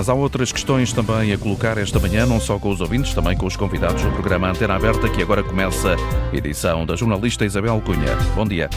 Mas há outras questões também a colocar esta manhã, não só com os ouvintes, também com os convidados do programa Antena Aberta, que agora começa a edição da jornalista Isabel Cunha. Bom dia.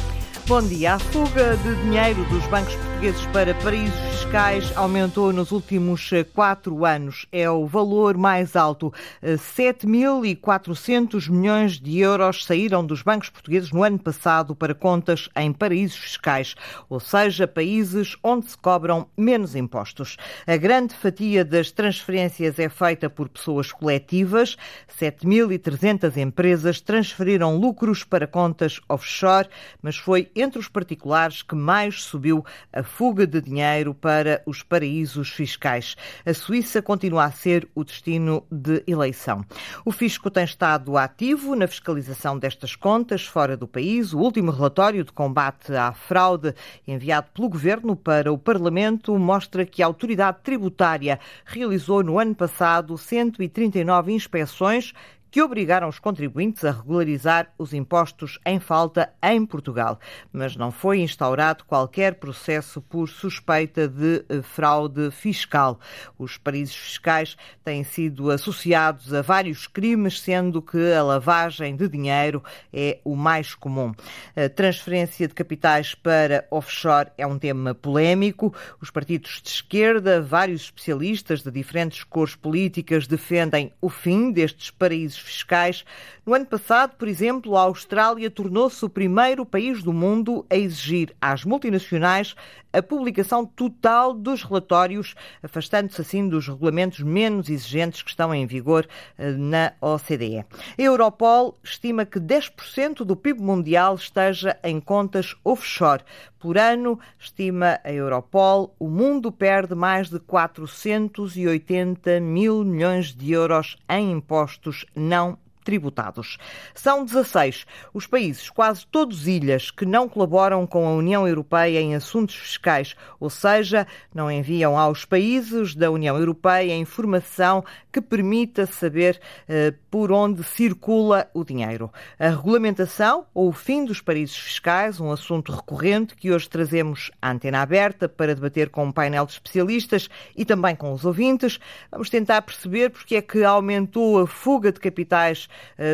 Bom dia. A fuga de dinheiro dos bancos portugueses para paraísos fiscais aumentou nos últimos eh, quatro anos. É o valor mais alto. 7.400 eh, milhões de euros saíram dos bancos portugueses no ano passado para contas em paraísos fiscais, ou seja, países onde se cobram menos impostos. A grande fatia das transferências é feita por pessoas coletivas. 7.300 empresas transferiram lucros para contas offshore, mas foi entre os particulares que mais subiu a fuga de dinheiro para os paraísos fiscais. A Suíça continua a ser o destino de eleição. O fisco tem estado ativo na fiscalização destas contas fora do país. O último relatório de combate à fraude enviado pelo governo para o Parlamento mostra que a autoridade tributária realizou no ano passado 139 inspeções que obrigaram os contribuintes a regularizar os impostos em falta em Portugal, mas não foi instaurado qualquer processo por suspeita de eh, fraude fiscal. Os paraísos fiscais têm sido associados a vários crimes, sendo que a lavagem de dinheiro é o mais comum. A transferência de capitais para offshore é um tema polémico. Os partidos de esquerda, vários especialistas de diferentes cores políticas defendem o fim destes paraísos fiscais. No ano passado, por exemplo, a Austrália tornou-se o primeiro país do mundo a exigir às multinacionais a publicação total dos relatórios, afastando-se assim dos regulamentos menos exigentes que estão em vigor eh, na OCDE. A Europol estima que 10% do PIB mundial esteja em contas offshore. Por ano, estima a Europol, o mundo perde mais de 480 mil milhões de euros em impostos não tributados. São 16 os países, quase todos ilhas, que não colaboram com a União Europeia em assuntos fiscais, ou seja, não enviam aos países da União Europeia informação que permita saber eh, por onde circula o dinheiro. A regulamentação ou o fim dos paraísos fiscais, um assunto recorrente que hoje trazemos à antena aberta para debater com um painel de especialistas e também com os ouvintes. Vamos tentar perceber porque é que aumentou a fuga de capitais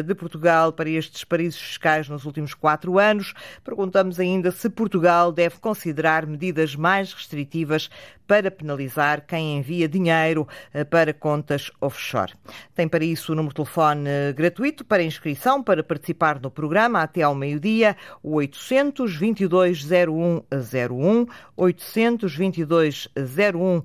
de Portugal para estes paraísos fiscais nos últimos quatro anos. Perguntamos ainda se Portugal deve considerar medidas mais restritivas para penalizar quem envia dinheiro eh, para contas offshore. Tem para isso o número de telefone eh, gratuito para inscrição para participar no programa até ao meio-dia, o 822 0101 822 01 01.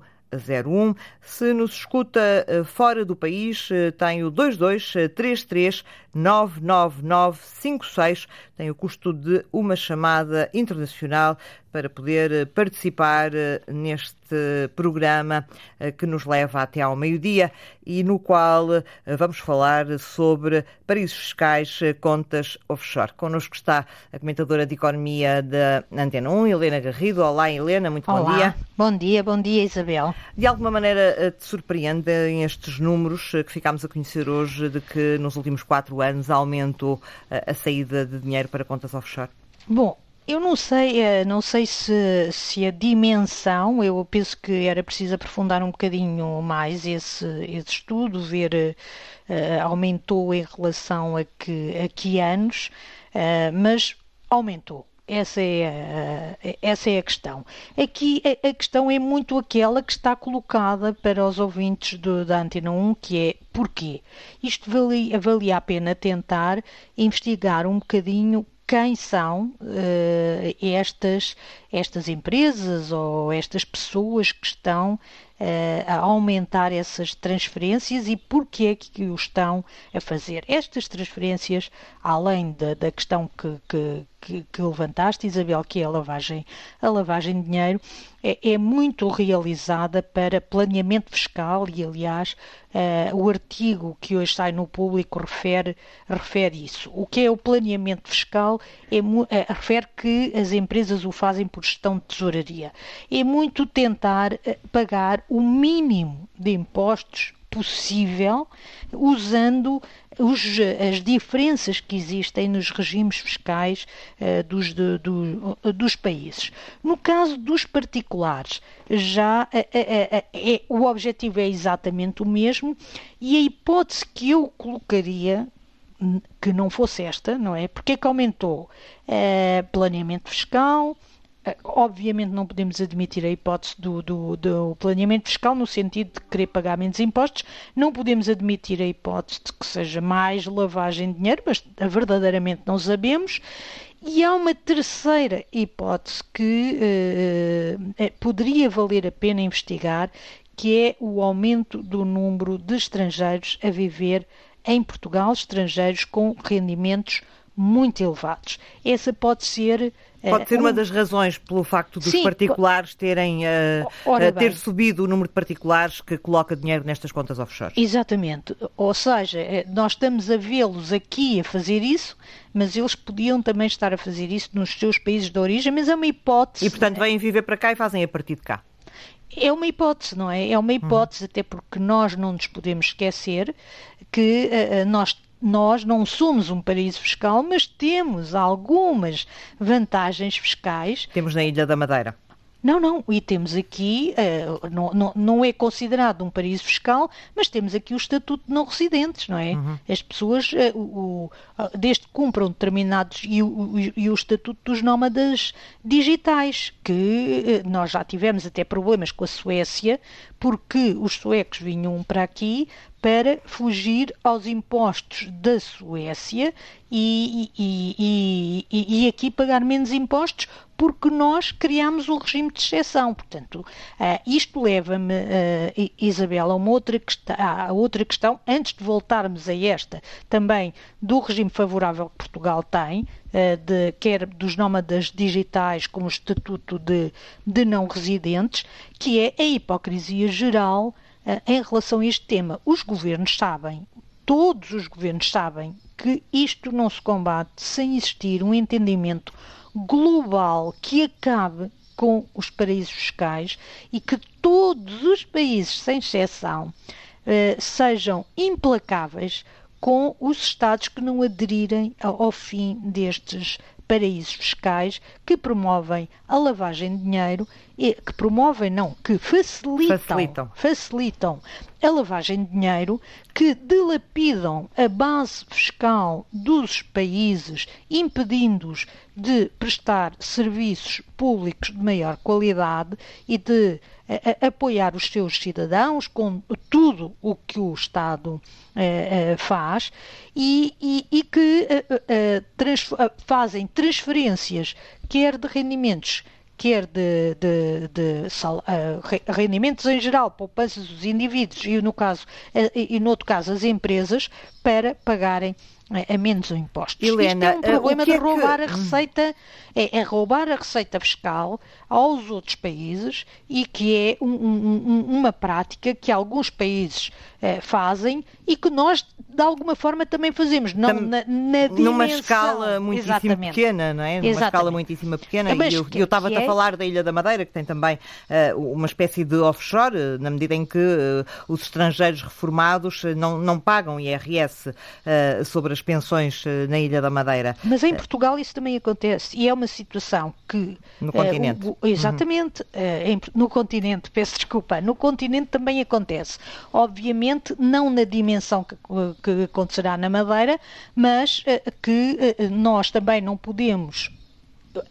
Se nos escuta eh, fora do país, eh, tem o 2233 99956. Tem o custo de uma chamada internacional para poder eh, participar neste programa que nos leva até ao meio-dia e no qual vamos falar sobre paraísos fiscais, contas offshore. Connosco está a comentadora de Economia da Antena 1, Helena Garrido. Olá, Helena, muito Olá. bom dia. Bom dia, bom dia, Isabel. De alguma maneira eh, te surpreendem estes números eh, que ficámos a conhecer hoje de que nos últimos quatro anos aumentou eh, a saída de dinheiro para contas offshore? Bom, eu não sei, não sei se, se, a dimensão, eu penso que era preciso aprofundar um bocadinho mais esse, esse estudo, ver uh, aumentou em relação a que, a que anos, uh, mas aumentou. Essa é, a, essa é a questão. Aqui a, questão é muito aquela que está colocada para os ouvintes do, da Antena 1, que é porquê? Isto valia, valia a pena tentar investigar um bocadinho quem são uh, estas, estas empresas ou estas pessoas que estão a aumentar essas transferências e porquê é que o estão a fazer. Estas transferências, além da, da questão que, que que, que, levantaste, Isabel, que é a lavagem, a lavagem de dinheiro, é, é muito realizada para planeamento fiscal e, aliás, uh, o artigo que hoje sai no público refere, refere isso. O que é o planeamento fiscal é, uh, refere que as empresas o fazem por gestão de tesouraria. É muito tentar pagar o mínimo de impostos possível usando os, as diferenças que existem nos regimes fiscais uh, dos, do, dos países. No caso dos particulares, já é, é, o objetivo é exatamente o mesmo e a hipótese que eu colocaria que não fosse esta, não é? Porque é que aumentou? planeamento fiscal, eh, obviamente não podemos admitir a hipótese do, do, do, planeamento fiscal no sentido de querer pagar menos impostos, não podemos admitir a hipótese de que seja mais lavagem de dinheiro, mas verdadeiramente não sabemos. E há uma terceira hipótese que uh, poderia valer a pena investigar, que é o aumento do número de estrangeiros a viver em Portugal, estrangeiros com rendimentos muito elevados. Essa pode ser Pode ser uma das razões pelo facto dos Sim, particulares terem uh, ter subido o número de particulares que coloca dinheiro nestas contas offshore. Exatamente. Ou seja, eh, nós estamos a vê-los aqui a fazer isso, mas eles podiam também estar a fazer isso nos seus países de origem, mas é uma hipótese. E portanto vêm viver para cá e fazem a partir de cá. É uma hipótese, não é? É uma hipótese, uhum. até porque nós não nos podemos esquecer que uh, nós nós não somos um paraíso fiscal, mas temos algumas vantagens fiscais. Temos na Ilha da Madeira. Não, não, e temos aqui, uh, não, não, não, é considerado um paraíso fiscal, mas temos aqui o estatuto de não residentes, não é? Uhum. As pessoas, uh, o, uh, desde que cumpram determinados, e o, e o estatuto dos nómadas digitais, que nós já tivemos até problemas com a Suécia, porque os suecos vinham para aqui para fugir aos impostos da Suécia e, e, e, e, aqui pagar menos impostos porque nós criamos um regime de exceção. Portanto, uh, isto leva-me, uh, Isabel, a uma outra, questão, a outra questão, antes de voltarmos a esta, também do regime favorável que Portugal tem, de, quer dos nómadas digitais como o estatuto de, de não residentes, que é a hipocrisia geral eh, em relação a este tema. Os governos sabem, todos os governos sabem, que isto não se combate sem existir um entendimento global que acabe com os paraísos fiscais e que todos os países, sem exceção, eh, sejam implacáveis com os Estados que não aderirem ao fim destes paraísos fiscais que promovem a lavagem de dinheiro, e, que promovem, não, que facilitam, facilitam. facilitam a lavagem de dinheiro, que dilapidam a base fiscal dos países, impedindo-os de prestar serviços públicos de maior qualidade e de apoiar os seus cidadãos com tudo o que o Estado eh, eh, faz e, e, e que eh, trans, fazem transferências, quer de rendimentos quer de, de, de sal, rendimentos em geral, poupanças dos indivíduos e no caso e no outro caso as empresas para pagarem a menos impostos. Helena, Isto é um problema de é roubar que... a receita, é, é, roubar a receita fiscal aos outros países e que é um, um, uma prática que alguns países eh, fazem e que nós de alguma forma também fazemos, não Tam, na, na dimensão. Numa escala muitíssimo Exatamente. pequena, não é? Numa Exatamente. escala muitíssimo pequena. Mas e eu, eu estava-te é... a falar da Ilha da Madeira, que tem também uh, uma espécie de offshore, uh, na medida em que uh, os estrangeiros reformados não, não pagam IRS sobre as pensões na Ilha da Madeira. Mas em Portugal isso também acontece e é uma situação que... No continente. O, exatamente, uhum. no continente, peço desculpa, no continente também acontece. Obviamente não na dimensão que que acontecerá na Madeira, mas eh, que eh, nós também não podemos.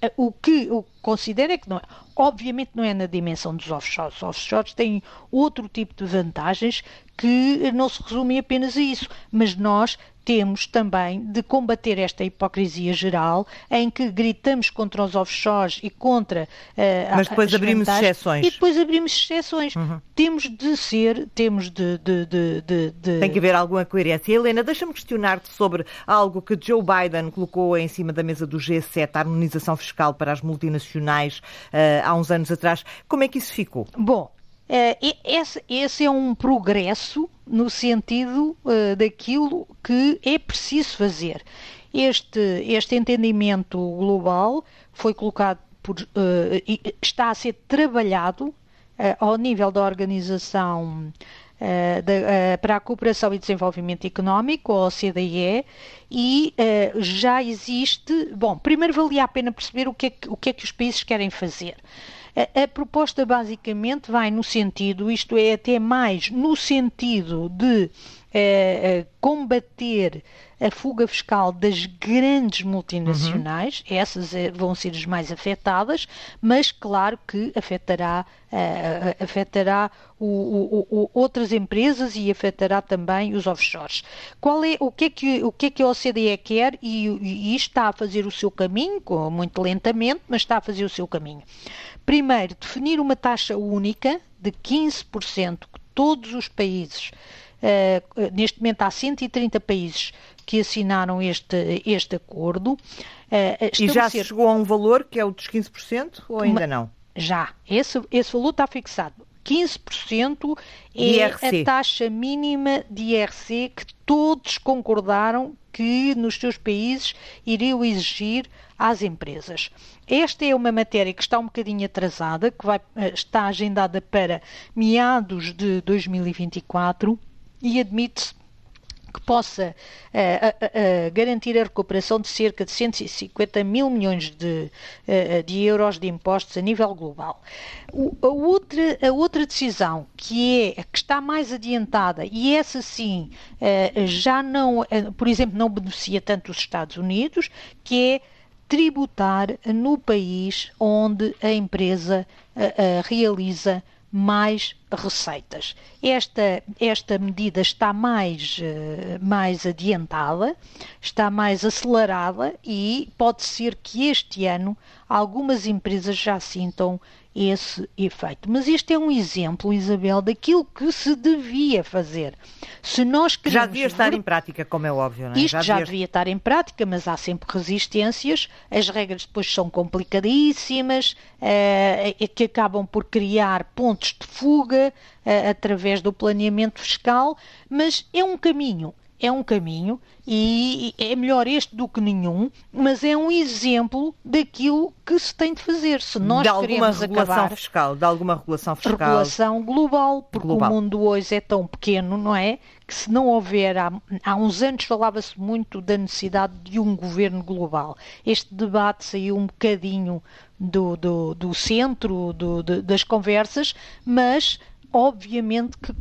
Eh, o que eu considero é que não é. Obviamente não é na dimensão dos offshores. Os offshores têm outro tipo de vantagens que não se resumem apenas a isso, mas nós temos também de combater esta hipocrisia geral em que gritamos contra os offshores e contra uh, Mas depois abrimos exceções. E depois abrimos exceções. Uhum. Temos de ser, temos de, de, de, de, Tem que haver alguma coerência. Helena, deixa-me questionar-te sobre algo que Joe Biden colocou em cima da mesa do G7, a harmonização fiscal para as multinacionais, uh, há uns anos atrás. Como é que isso ficou? Bom, Uh, esse, esse, é um progresso no sentido uh, daquilo que é preciso fazer. Este, este entendimento global foi colocado por, uh, está a ser trabalhado ao nível da Organização para a Cooperação e Desenvolvimento Económico, a OCDE, e já existe. Bom, primeiro valia a pena perceber o que é que, o que, é que os países querem fazer. A, a, proposta basicamente vai no sentido, isto é, até mais no sentido de uh, combater a fuga fiscal das grandes multinacionais, uhum. essas eh, vão ser as mais afetadas, mas claro que afetará, uh, afetará o, o, o, outras empresas e afetará também os offshores. Qual é, o, que é que, o que é que a OCDE quer e, e está a fazer o seu caminho, muito lentamente, mas está a fazer o seu caminho. Primeiro, definir uma taxa única de 15% que todos os países Uh, neste momento há 130 países que assinaram este, este acordo. Uh, e já se chegou a um valor que é o dos 15% ou ainda uma... não? Já. Esse, esse valor está fixado. 15% é IRC. a taxa mínima de IRC que todos concordaram que nos seus países iriam exigir às empresas. Esta é uma matéria que está um bocadinho atrasada, que vai, eh, está agendada para meados de 2024 e admite-se que possa uh, uh, garantir a recuperação de cerca de 150 mil milhões de, de euros de impostos a nível global. O, a, outra, a outra decisão que é que está mais adiantada e essa sim já não, por exemplo, não beneficia tanto os Estados Unidos, que é tributar no país onde a empresa realiza mais receitas. Esta, esta medida está mais, eh, mais adiantada, está mais acelerada e pode ser que este ano algumas empresas já sintam esse efeito. Mas este é um exemplo, Isabel, daquilo que se devia fazer. Se nós queremos... Já devia estar em prática, como é óbvio, não é? Isto já, já devia... devia estar em prática, mas há sempre resistências, as regras depois são complicadíssimas, uh, que acabam por criar pontos de fuga uh, através do planeamento fiscal, mas é um caminho é um caminho e é melhor este do que nenhum, mas é um exemplo daquilo que se tem de fazer. Se nós de alguma queremos regulação acabar, fiscal, de alguma regulação fiscal. Regulação global, porque global. o mundo hoje é tão pequeno, não é? Que se não houver, há, há uns anos falava-se muito da necessidade de um governo global. Este debate saiu um bocadinho do, do, do centro do, das conversas, mas obviamente que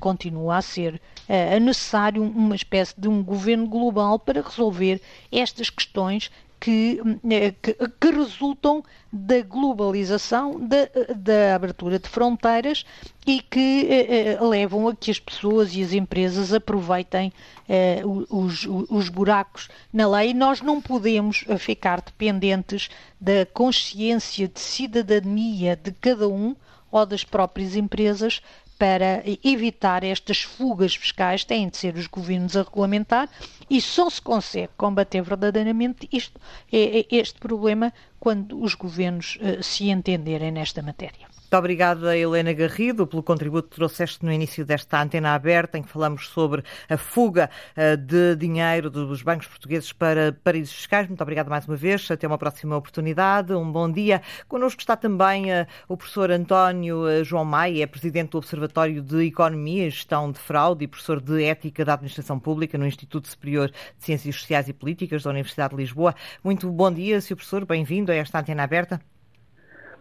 continua a ser uh, necessário uma espécie de um governo global para resolver estas questões que, eh, que, que, resultam da globalização, da, da, abertura de fronteiras e que eh, levam a que as pessoas e as empresas aproveitem eh, os, os, buracos na lei. Nós não podemos ficar dependentes da consciência de cidadania de cada um ou das próprias empresas para evitar estas fugas fiscais, têm de ser os governos a regulamentar e só se consegue combater verdadeiramente isto, este problema quando os governos eh, se entenderem nesta matéria. Muito obrigada, Helena Garrido, pelo contributo que trouxeste no início desta antena aberta, em que falamos sobre a fuga eh, de dinheiro dos bancos portugueses para paraísos fiscais. Muito obrigada mais uma vez. Até uma próxima oportunidade. Um bom dia. Connosco está também eh, o professor António João Maia, é presidente do Observatório de Economia e Gestão de Fraude e professor de Ética da Administração Pública no Instituto Superior de Ciências Sociais e Políticas da Universidade de Lisboa. Muito bom dia, Sr. Professor. Bem-vindo a esta antena aberta.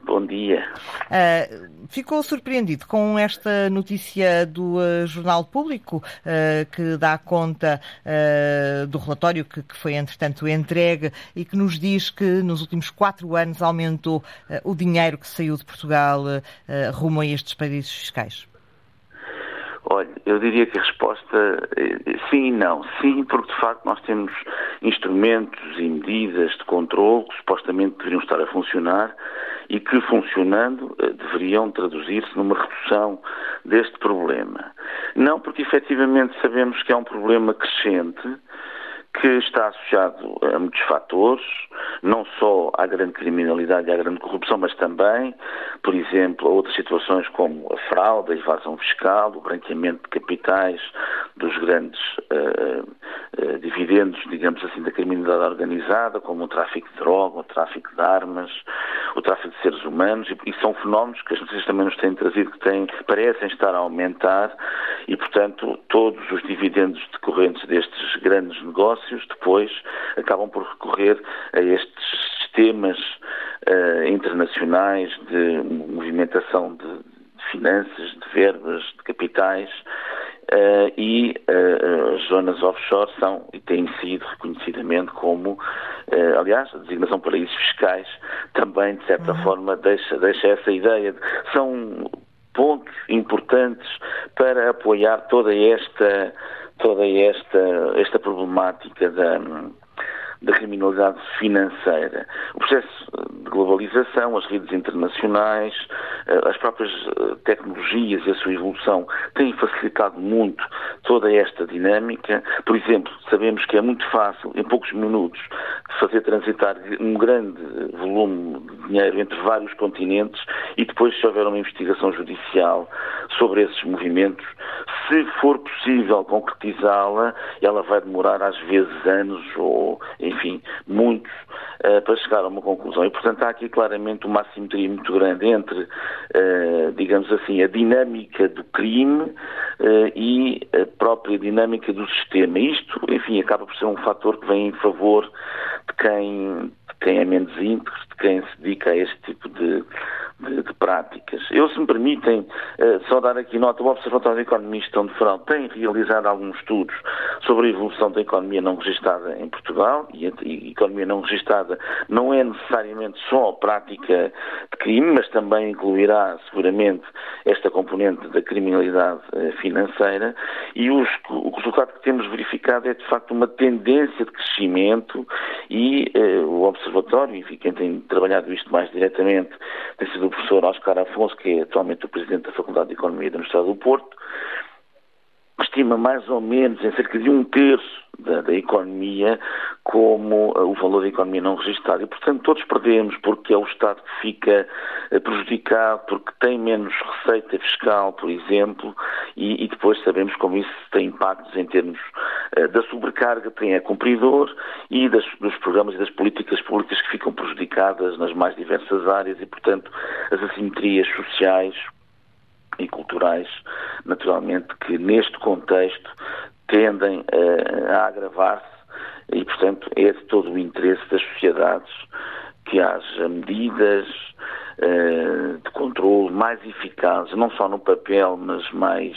Bom dia. Uh, ficou surpreendido com esta notícia do uh, Jornal Público, uh, que dá conta do relatório que, que, foi, entretanto, entregue e que nos diz que nos últimos quatro anos aumentou o dinheiro que saiu de Portugal rumo a estes países fiscais? Olha, eu diria que a resposta é sim e não. Sim, porque de facto nós temos instrumentos e medidas de controle que supostamente deveriam estar a funcionar e que, funcionando, eh, deveriam traduzir-se numa redução deste problema. Não porque efetivamente sabemos que é um problema crescente, que está associado a muitos fatores, não só à grande criminalidade e à grande corrupção, mas também, por exemplo, a outras situações como a fraude, a evasão fiscal, o branqueamento de capitais dos grandes uh, uh, dividendos, digamos assim, da criminalidade organizada, como o tráfico de droga, o tráfico de armas, o tráfico de seres humanos, e, e são fenómenos que as notícias também nos têm trazido, que têm, parecem estar a aumentar, e, portanto, todos os dividendos decorrentes destes grandes negócios depois acabam por recorrer a estes sistemas uh, internacionais de movimentação de, de finanças, de verbas, de capitais, Uh, e uh, as zonas offshore são e têm sido reconhecidamente como, aliás, a designação paraísos fiscais também, de certa uhum. forma, deixa, deixa essa ideia. De, são pontos importantes para apoiar toda esta, toda esta, esta problemática da da criminalidade financeira. O processo de globalização, as redes internacionais, eh, as próprias eh, tecnologias e a sua evolução têm facilitado muito toda esta dinâmica. Por exemplo, sabemos que é muito fácil, em poucos minutos, fazer transitar um grande volume de dinheiro entre vários continentes e depois, se houver uma investigação judicial sobre esses movimentos, se for possível concretizá-la, ela vai demorar às vezes anos ou, enfim, muitos, uh, para chegar a uma conclusão. E, portanto, há aqui claramente uma assimetria muito grande entre, uh, digamos assim, a dinâmica do crime uh, e a própria dinâmica do sistema. Isto, enfim, acaba por ser um fator que vem em favor de quem, de quem é menos íntegro, de quem se dedica a este tipo de, de, de práticas. Eu, se me permitem, uh, só dar aqui nota, o Observatório de Economia e de Fraude tem realizado alguns estudos sobre a evolução da economia não registada em Portugal e a, economia não registada não é necessariamente só a prática de crime, mas também incluirá seguramente esta componente da criminalidade uh, financeira e os, o resultado que temos verificado é de facto uma tendência de crescimento e uh, o Observatório, enfim, quem tem trabalhado isto mais diretamente tem sido professor Oscar Afonso, que é atualmente o presidente da Faculdade de Economia da Universidade do Porto, estima mais ou menos em cerca de um terço da, da economia como uh, o valor da economia não registrada. E, portanto, todos perdemos porque é o Estado que fica uh, prejudicado, porque tem menos receita fiscal, por exemplo, e, e depois sabemos como isso tem impactos em termos uh, da sobrecarga que tem a cumpridor e das, dos programas e das políticas públicas que ficam prejudicadas nas mais diversas áreas e, portanto, as assimetrias sociais, e culturais, naturalmente, que neste contexto tendem a, a agravar-se e, portanto, é de todo o interesse das sociedades que haja medidas de controle mais eficazes, não só no papel, mas mais,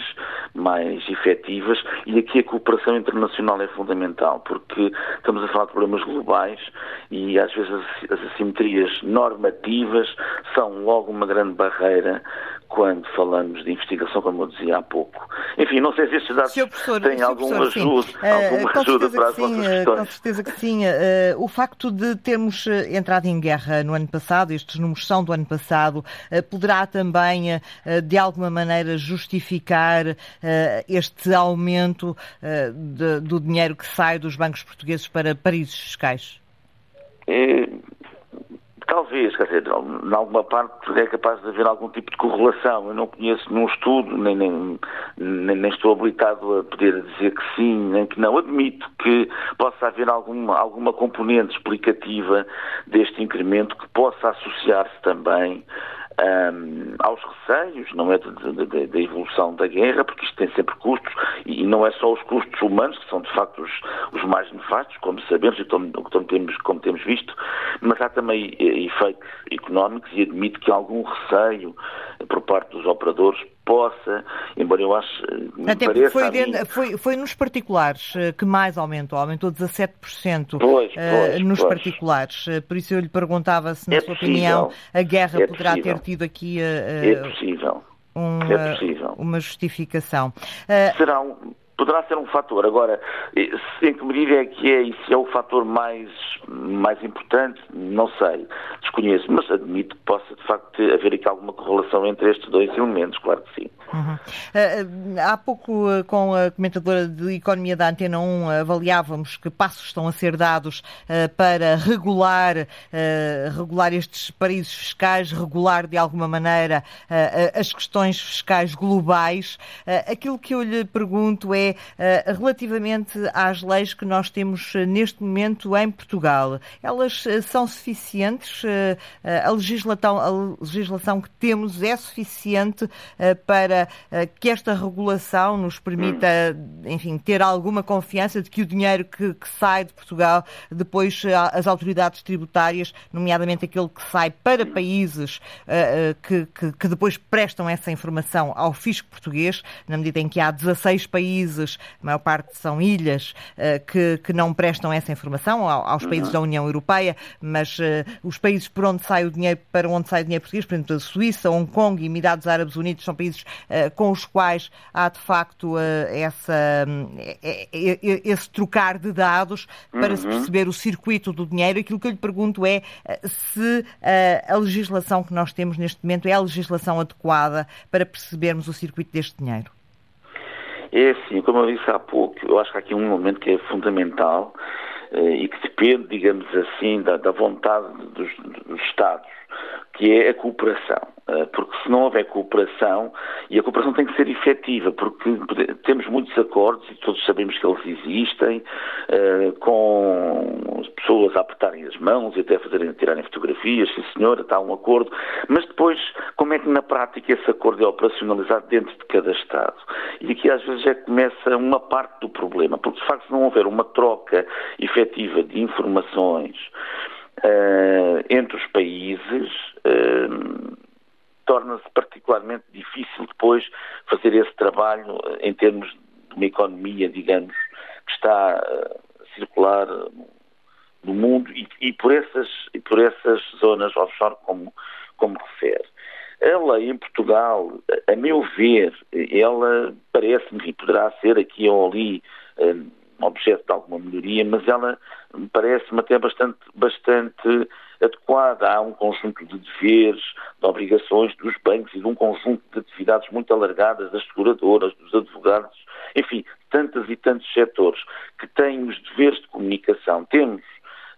mais efetivas. E aqui a cooperação internacional é fundamental, porque estamos a falar de problemas globais e às vezes as, as assimetrias normativas são logo uma grande barreira quando falamos de investigação, como eu dizia há pouco. Enfim, não sei se estes dados têm alguma ajuda, alguma uh, ajuda para as vossas questões. Com certeza que sim. Uh, o facto de termos eh, entrado em guerra no ano passado, estes números são do ano passado, uh, poderá também, de alguma maneira, justificar este aumento do dinheiro que sai dos bancos portugueses para paraísos fiscais? Talvez, quer dizer, em alguma parte é capaz de haver algum tipo de correlação. Eu não conheço nenhum estudo, nem, nem, nem, nem, estou habilitado a poder dizer que sim, nem que não. Admito que possa haver alguma, alguma componente explicativa deste incremento que possa associar-se também um, aos receios, não é, da evolução da guerra, porque isto tem sempre custos, e não é só os custos humanos, que são de facto os, os mais nefastos, como sabemos e como, temos, como temos visto, mas há também eh, efeitos económicos e admito que algum receio por parte dos operadores possa, embora eu acho. Até porque foi, foi, foi, nos particulares eh, que mais aumentou, aumentou 17% pois, eh, pois, nos pois. particulares. Eh, por isso eu lhe perguntava se, na é sua possível. opinião, a guerra é poderá possível. ter tido aqui. Uh, é possível. Uma, é possível. uma justificação. Será um poderá ser um fator. Agora, em que medida é que é se é o fator mais, mais importante, não sei, desconheço, mas admito que possa de facto haver aqui alguma correlação entre estes dois elementos, claro que sim. Uhum. Uh, há pouco, com a comentadora de Economia da Antena 1, avaliávamos que passos estão a ser dados para regular, regular estes paraísos fiscais, regular de alguma maneira as questões fiscais globais. aquilo que eu lhe pergunto é, relativamente às leis que nós temos neste momento em Portugal, elas são suficientes? a, legislação, a legislação que temos é suficiente para eh, que esta regulação nos permita, enfim, ter alguma confiança de que o dinheiro que, que sai de Portugal, depois eh, as autoridades tributárias, nomeadamente aquele que sai para países que, que, que, depois prestam essa informação ao fisco português, na medida em que há 16 países, a maior parte são ilhas, uh, que, que não prestam essa informação aos países da União Europeia, mas uh, os países por onde sai o dinheiro, para onde sai o dinheiro português, por exemplo, a Suíça, Hong Kong e Emirados Árabes Unidos, são países eh, com os quais há de facto eh, essa, eh, esse trocar de dados para uhum. se perceber o circuito do dinheiro. Aquilo que eu lhe pergunto é se a legislação que nós temos neste momento é a legislação adequada para percebermos o circuito deste dinheiro. É assim, como eu disse há pouco, eu acho que há aqui um momento que é fundamental e que depende, digamos assim, da, da vontade dos, dos Estados que é a cooperação. Eh, porque se não houver cooperação, e a cooperação tem que ser efetiva, porque temos muitos acordos, e todos sabemos que eles existem, eh, com pessoas a apertarem as mãos e até fazerem, tirarem fotografias, sim senhora, está um acordo, mas depois como é que na prática esse acordo é operacionalizado dentro de cada Estado? E aqui às vezes que começa uma parte do problema, porque de facto se não houver uma troca efetiva de informações, uh, entre os países, torna-se particularmente difícil depois fazer esse trabalho em termos de uma economia, digamos, que está a circular no mundo e, e, por, essas, e por essas zonas offshore como, como refere. A lei em Portugal, a meu ver, ela parece-me, e poderá ser aqui ou ali um, objeto de alguma melhoria, mas ela parece-me até bastante, bastante adequada. Há um conjunto de deveres, de obrigações dos bancos e de um conjunto de atividades muito alargadas das seguradoras, dos advogados, enfim, tantos e tantos setores que têm os deveres de comunicação. Temos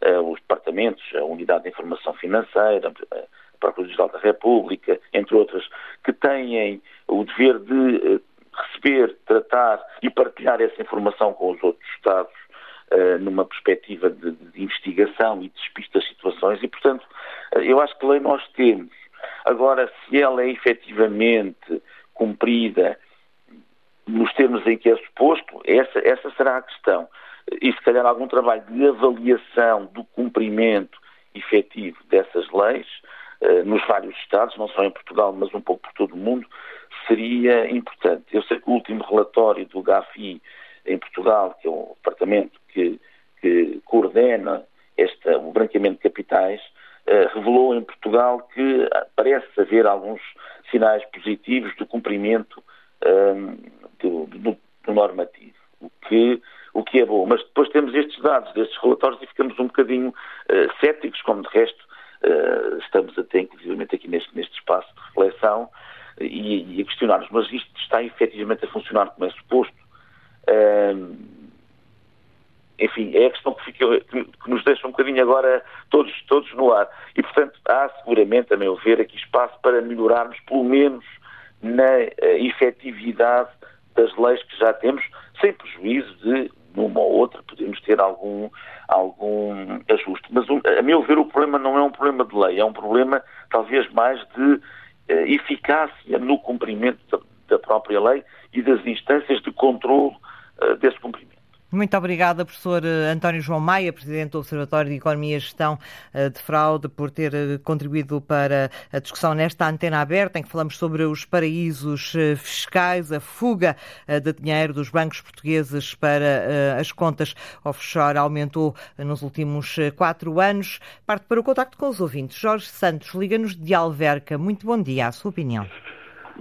uh, os departamentos, a Unidade de Informação Financeira, a Digital da República, entre outras, que têm o dever de uh, receber, tratar e partilhar essa informação com os outros Estados uh, numa perspectiva de, de, investigação e de despista das situações e, portanto, uh, eu acho que lei nós temos. Agora, se ela é efetivamente cumprida nos termos em que é suposto, essa, essa será a questão. E se calhar algum trabalho de avaliação do cumprimento efetivo dessas leis, uh, nos vários Estados, não só em Portugal, mas um pouco por todo o mundo, seria importante. Eu sei que o último relatório do GAFI em Portugal, que é o departamento que, que coordena esta, o branqueamento de capitais, eh, revelou em Portugal que parece haver alguns sinais positivos do cumprimento ehm, do, do, do, normativo, o que, o que é bom. Mas depois temos estes dados, destes relatórios, e ficamos um bocadinho uh, céticos, como de resto uh, estamos até, inclusive, aqui neste, neste espaço de reflexão, e, e a questionar-nos, mas isto está efetivamente a funcionar como é suposto? Enfim, é a questão que, fica, que, nos deixa um bocadinho agora todos, todos no ar. E, portanto, há seguramente, a meu ver, aqui espaço para melhorarmos, pelo menos, na uh, efetividade das leis que já temos, sem prejuízo de, numa ou outra, podemos ter algum, algum ajuste. Mas, a meu ver, o problema não é um problema de lei, é um problema, talvez, mais de uh, eficácia no cumprimento da, da, própria lei e das instâncias de controle uh, desse cumprimento. Muito obrigada, professor eh, António João Maia, presidente do Observatório de Economia e Gestão de Fraude, por ter contribuído para a discussão nesta antena aberta, em que falamos sobre os paraísos fiscais, a fuga de dinheiro dos bancos portugueses para as contas offshore aumentou nos últimos quatro anos. Parte para o contacto com os ouvintes. Jorge Santos, liga-nos de Alverca. Muito bom dia, a sua opinião.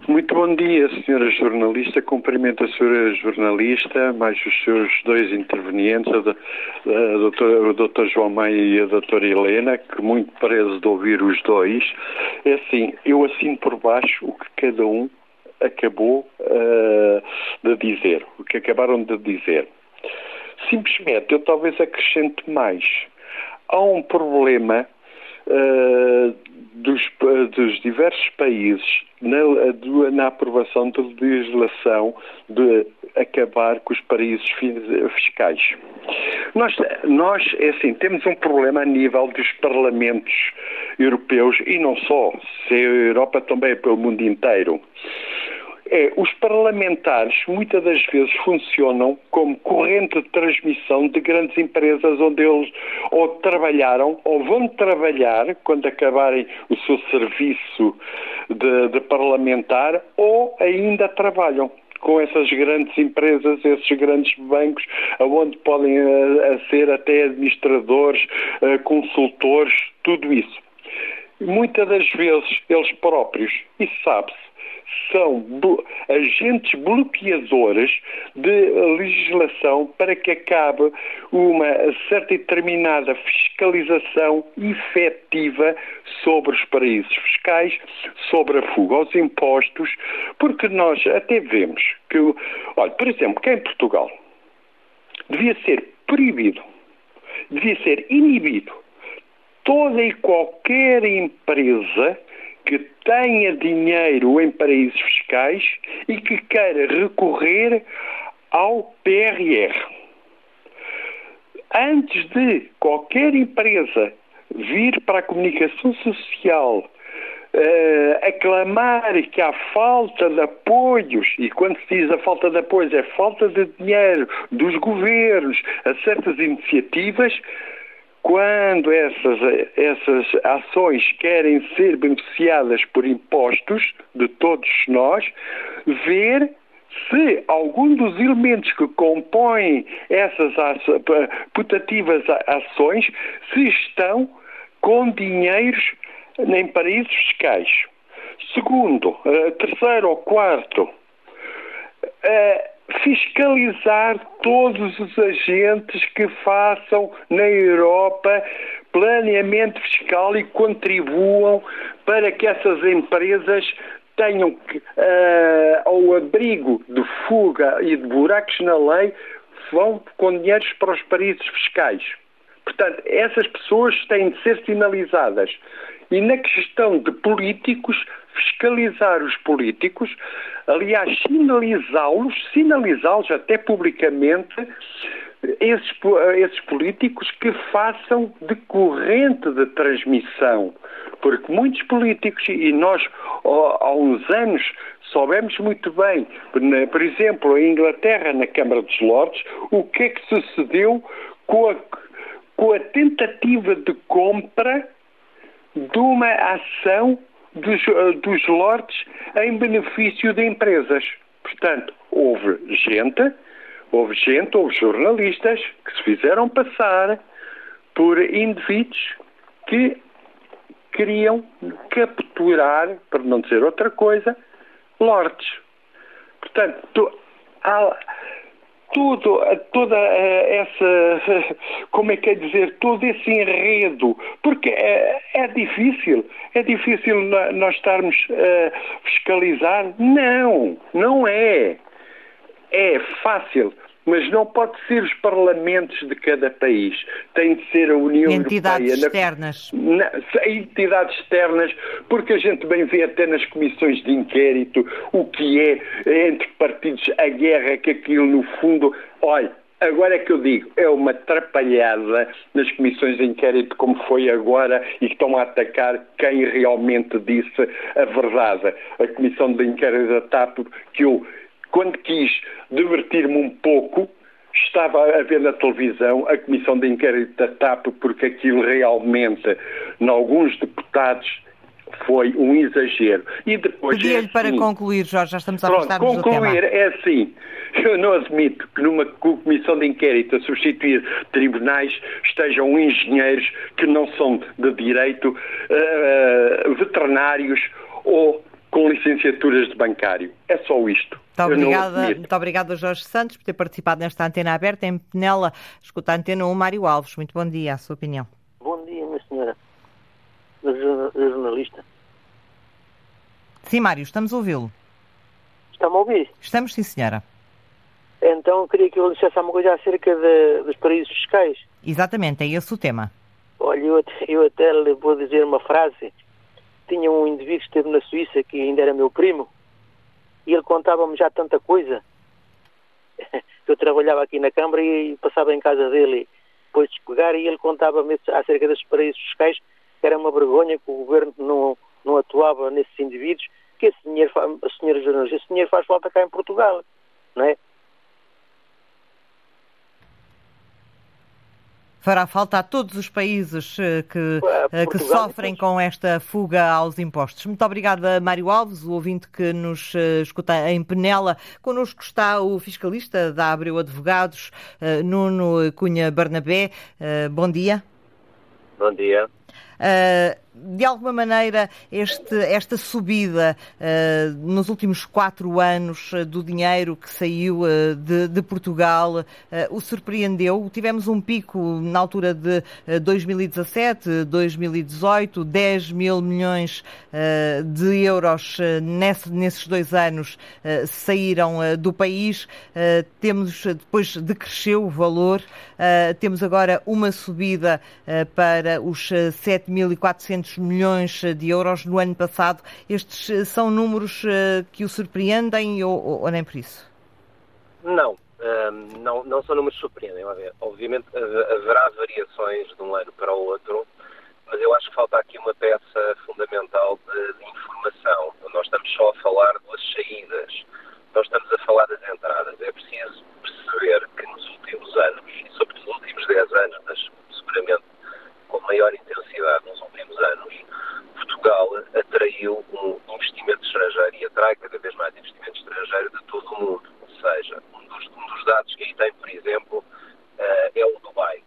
Muito bom dia, senhora jornalista. Cumprimento a senhora jornalista, mais os seus dois intervenientes, a, doutora, o doutor João Maia e a doutora Helena, que muito prezo de ouvir os dois. É assim, eu assino por baixo o que cada um acabou uh, de dizer, o que acabaram de dizer. Simplesmente, eu talvez acrescente mais. Há um problema uh, dos, dos, diversos países na, na, aprovação de legislação de acabar com os paraísos fiscais. Nós, nós, é assim, temos um problema a nível dos parlamentos europeus e não só, se a Europa também é pelo mundo inteiro é os parlamentares muitas das vezes funcionam como corrente de transmissão de grandes empresas onde eles ou trabalharam ou vão trabalhar quando acabarem o seu serviço de, de parlamentar ou ainda trabalham com essas grandes empresas, esses grandes bancos, onde podem uh, ser até administradores, uh, consultores, tudo isso. Muitas das vezes eles próprios, e sabe-se, são agentes bloqueadores de legislação para que acabe uma certa e determinada fiscalização efetiva sobre os paraísos fiscais, sobre a fuga aos impostos, porque nós até vemos que, olha, por exemplo, que em Portugal devia ser proibido, devia ser inibido toda e qualquer empresa que tenha dinheiro em paraísos fiscais e que queira recorrer ao PRR. Antes de qualquer empresa vir para a comunicação social uh, aclamar que há falta de apoios, e quando se diz a falta de apoios é falta de dinheiro dos governos a certas iniciativas, quando essas, essas ações querem ser beneficiadas por impostos de todos nós, ver se algum dos elementos que compõem essas putativas ações se estão com dinheiros em paraísos fiscais. Segundo, eh, terceiro ou quarto, eh, fiscalizar todos os agentes que façam na Europa planeamento fiscal e contribuam para que essas empresas tenham uh, ao abrigo de fuga e de buracos na lei vão com dinheiros para os paraísos fiscais. Portanto, essas pessoas têm de ser sinalizadas. E na questão de políticos, fiscalizar os políticos, aliás, sinalizá-los, sinalizá-los até publicamente, esses, esses políticos que façam de corrente de transmissão. Porque muitos políticos, e nós há uns anos soubemos muito bem, por exemplo, em Inglaterra, na Câmara dos Lordes, o que é que sucedeu com a, com a tentativa de compra de uma ação dos, eh, dos lotes em benefício de empresas. Portanto, houve gente, houve gente, houve jornalistas que se fizeram passar por indivíduos que queriam capturar, para não dizer outra coisa, lordes. Portanto, há, tudo, toda eh, essa, como é que é dizer, todo esse enredo, porque é, é difícil, é difícil nós estarmos a fiscalizar? Não, não é. É fácil mas não pode ser os parlamentos de cada país. Tem de ser a União entidades Europeia. Externas. Na, na, entidades externas, porque a gente bem vê até nas comissões de inquérito o que é entre partidos a guerra, que aquilo no fundo. Olha, Agora é que eu digo, é uma atrapalhada nas comissões de inquérito, como foi agora, e que estão a atacar quem realmente disse a verdade. A comissão de inquérito da TAP, que eu quando quis divertir-me um pouco, estava a ver na televisão a comissão de inquérito da TAP, porque aquilo realmente, em alguns deputados, foi um exagero. E depois. Pedia-lhe é assim, para concluir, Jorge, já estamos a do tema. Concluir é assim. Eu não admito que numa comissão de inquérito a substituir tribunais estejam engenheiros que não são de direito, uh, veterinários ou com licenciaturas de bancário. É só isto. Muito obrigada, muito obrigada, Jorge Santos, por ter participado nesta antena aberta em Penela. Escuta a antena 1, Mário Alves. Muito bom dia, a sua opinião. Bom dia, minha senhora. A jornalista. Sim, Mário, estamos a ouvi-lo. Está-me a ouvir? Estamos, sim, senhora. Então, eu queria que eu lhe dissesse alguma coisa acerca de, dos paraísos fiscais. Exatamente, é esse o tema. Olha, eu até, eu até lhe vou dizer uma frase. Tinha um indivíduo que esteve na Suíça, que ainda era meu primo, e ele contava-me já tanta coisa. Eu trabalhava aqui na Câmara e passava em casa dele depois de despegar e ele contava-me acerca desses paraísos fiscais, que era uma vergonha que o governo não, não atuava nesses indivíduos, que esse dinheiro, senhores jornalistas, esse dinheiro faz falta cá em Portugal, não é? Fará falta a todos os países eh, que, eh, que sofrem com esta fuga aos impostos. Muito obrigada, Mário Alves, o ouvinte que nos eh, escuta em Penela. Connosco está o fiscalista da Abreu Advogados, Nuno Cunha Barnabé. Bom dia. Bom dia. Uh, de alguma maneira, este, esta subida uh, nos últimos quatro anos uh, do dinheiro que saiu de, de, Portugal o surpreendeu? Tivemos um pico na altura de 2017, 2018, 10 mil milhões de euros nesse, nesses dois anos saíram do país. temos, depois decresceu o valor, temos agora uma subida para os 7.400 milhões de euros no ano passado. Estes eh, são números eh, que o surpreendem ou, ou nem por isso? Não, não, não são números que surpreendem. Obviamente haverá variações de um ano para o outro, mas eu acho que falta aqui uma peça fundamental de, de informação. Nós estamos só a falar das saídas, nós estamos a falar das entradas. É preciso perceber que nos últimos anos, e sobretudo nos últimos 10 anos, mas seguramente com maior intensidade nos últimos anos, Portugal atraiu um investimento estrangeiro e atrai cada vez mais investimento estrangeiro de todo o mundo. Ou seja, um dos, um dos dados que aí tem, por exemplo, uh, é o Dubai,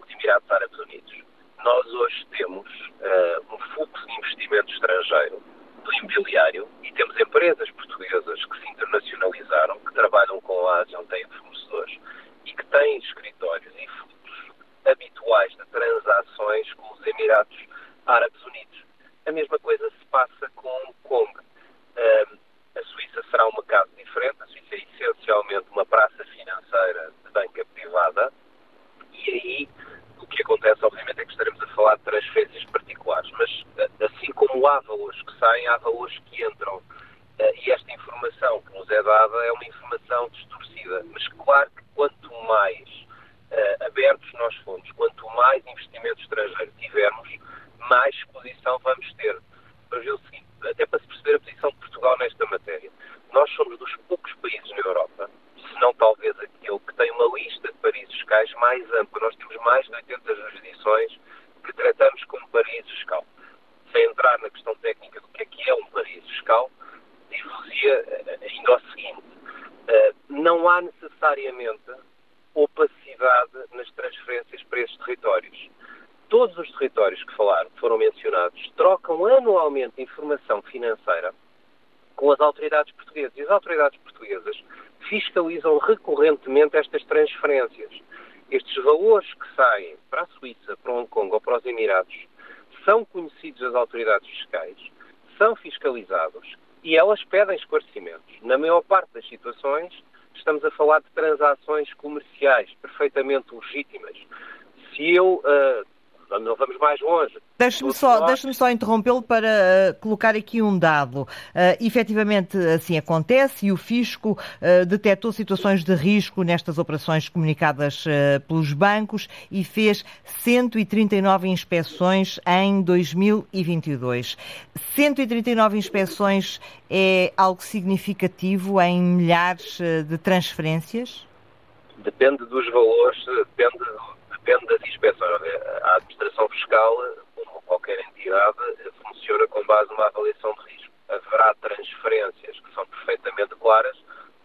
os Emirados Árabes Unidos. Nós hoje temos uh, um fluxo de investimento estrangeiro do imobiliário e temos empresas portuguesas que se internacionalizaram, que trabalham com a Ásia, onde têm fornecedores e que têm escritórios e habituais de transações com os Emirados Árabes Unidos. A mesma coisa se passa com Hong Kong. A Suíça será um mercado diferente, a Suíça é essencialmente uma praça financeira de banca privada, e aí o que acontece, obviamente, é que estaremos a falar de transferências particulares, mas assim como há valores que saem, há valores que entram. Uh, e esta informação que nos é dada é uma informação distorcida. Mas claro que quanto mais abertos nós fomos. Quanto mais investimento estrangeiro tivermos, mais exposição vamos ter. Para ver o seguinte, até para se perceber a posição de Portugal nesta matéria. Nós somos dos poucos países na Europa, se não talvez aquele, que tem uma lista de paraísos fiscais mais ampla. Nós temos mais de 80 jurisdições que tratamos como paraíso fiscal. Sem entrar na questão técnica do que é que é um paraíso fiscal, dizia eh, ainda o seguinte, eh, não há necessariamente opacidade nas transferências para estes territórios. Todos os territórios que falaram, que foram mencionados, trocam anualmente informação financeira com as autoridades portuguesas. E as autoridades portuguesas fiscalizam recorrentemente estas transferências. Estes valores que saem para a Suíça, para Hong Kong ou para os Emirados são conhecidos das autoridades fiscais, são fiscalizados e elas pedem esclarecimentos. Na maior parte das situações, estamos a falar de transações comerciais perfeitamente legítimas. Se eu uh, não vamos mais longe. Deixe-me só, nós... deixe só interrompê-lo para uh, colocar aqui um dado. Uh, efetivamente, assim acontece e o Fisco uh, detectou situações de risco nestas operações comunicadas uh, pelos bancos e fez 139 inspeções em 2022. 139 inspeções é algo significativo em milhares de transferências? Depende dos valores, depende depende das inspeções. A administração fiscal, como qualquer entidade, funciona com base numa avaliação de risco. Haverá transferências que são perfeitamente claras.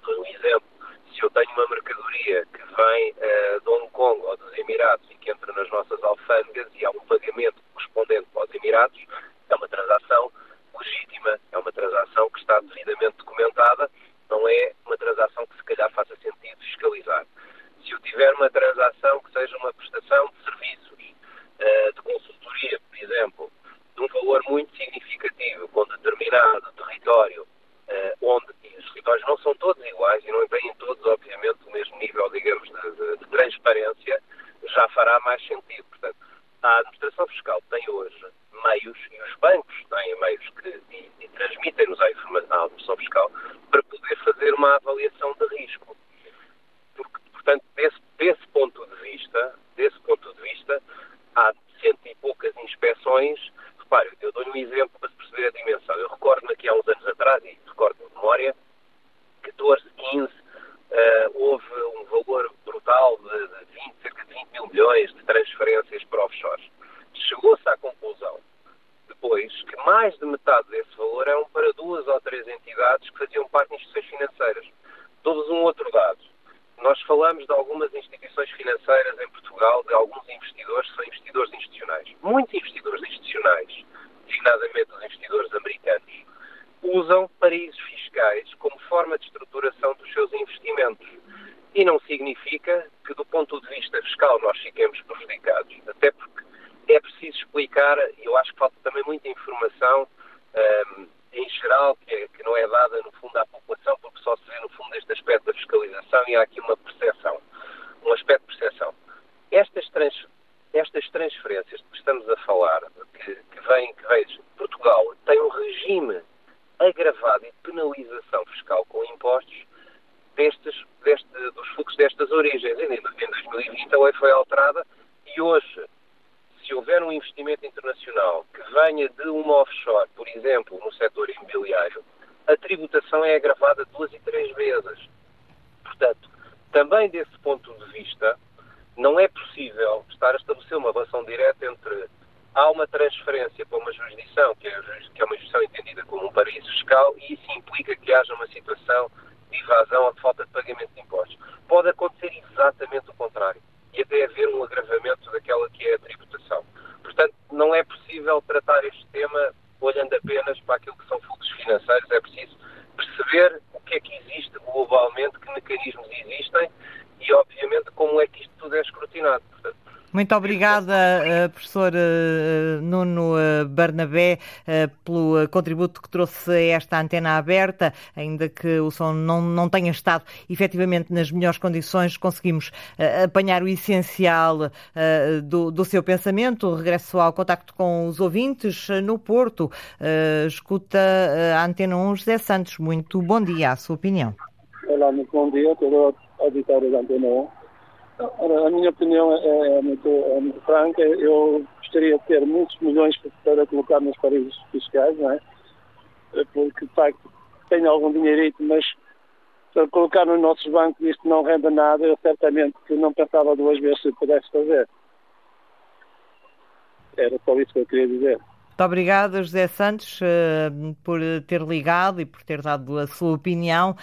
Por um exemplo, se eu tenho uma mercadoria que vem uh, de Hong Kong ou dos Emirados e que entra nas nossas alfândegas e há um pagamento correspondente para os Emirados, é uma transação legítima, é uma transação que está devidamente documentada, não é uma transação que se calhar faça sentido fiscalizar se eu tiver uma transação que seja uma prestação de serviços, uh, de consultoria, por exemplo, de um valor muito significativo com determinado território uh, onde, os territórios não são todos iguais e não têm todos, obviamente, o mesmo nível, digamos, de, de, transparência, já fará mais sentido. Portanto, a administração fiscal tem hoje meios, e os bancos têm meios que transmitem-nos a informação à administração fiscal, para poder fazer uma avaliação de risco. Portanto, desse, desse ponto de vista, desse ponto de vista, há cento e poucas inspeções. Repare, eu dou-lhe um exemplo para se perceber a dimensão. Eu recordo-me que há uns anos atrás, e recordo de memória, 14, 15, uh, houve um valor brutal de, de 20, cerca de 20 mil milhões de transferências para offshores. Chegou-se à conclusão, depois, que mais de metade desse valor eram para duas ou três entidades que faziam parte de instituições financeiras. Dou-vos um outro dado. Nós falamos de algumas instituições financeiras em Portugal, de alguns investidores que são investidores institucionais. Muitos investidores institucionais, designadamente os investidores americanos, usam paraísos fiscais como forma de estruturação dos seus investimentos. E não significa que, do ponto de vista fiscal, nós fiquemos prejudicados. Até porque é preciso explicar, e eu acho que falta também muita informação, um, em geral, que, é, que, não é dada, no fundo, à população, porque só se vê, no fundo, este aspecto da fiscalização e há aqui uma percepção, um aspecto de percepção. Estas, trans, estas transferências que estamos a falar, que, que vêm, que de Portugal, tem um regime agravado e penalização fiscal com impostos destes, deste, dos fluxos destas origens. Em 2020 a lei foi alterada e hoje se houver um investimento internacional que venha de uma offshore, por exemplo, no setor imobiliário, a tributação é agravada duas e três vezes. Portanto, também desse ponto de vista, não é possível estar a estabelecer uma relação direta entre há uma transferência para uma jurisdição, que é, é uma jurisdição entendida como um paraíso fiscal, e isso implica que haja uma situação de evasão ou de falta de pagamento de impostos. Pode acontecer exatamente o contrário e até haver um agravamento daquela que é a tributação. Portanto, não é possível tratar este tema olhando apenas para aquilo que são fluxos financeiros, é preciso perceber o que é que existe globalmente, que mecanismos existem e, obviamente, como é que isto tudo é escrutinado. Portanto, muito obrigada, eh, professor eh, Nuno eh, Barnabé, pelo contributo que trouxe a esta antena aberta, ainda que o som não, não tenha estado efetivamente nas melhores condições, conseguimos apanhar o essencial do, do seu pensamento. Regresso ao contacto com os ouvintes no Porto. Escuta a Antena 1 José Santos. Muito bom dia, a sua opinião. Olá, muito bom dia a todo o auditório da Antena 1. A minha opinião é, é, muito, é, muito, franca. Eu gostaria de ter muitos milhões para colocar nos paraísos fiscais, não é? Porque, de facto, tenho algum dinheirito, mas para colocar nos nossos bancos isto não rende nada, eu certamente que não pensava duas vezes se pudesse fazer. Era só isso que eu queria dizer. Muito obrigada, José Santos, eh, por ter ligado e por ter dado a sua opinião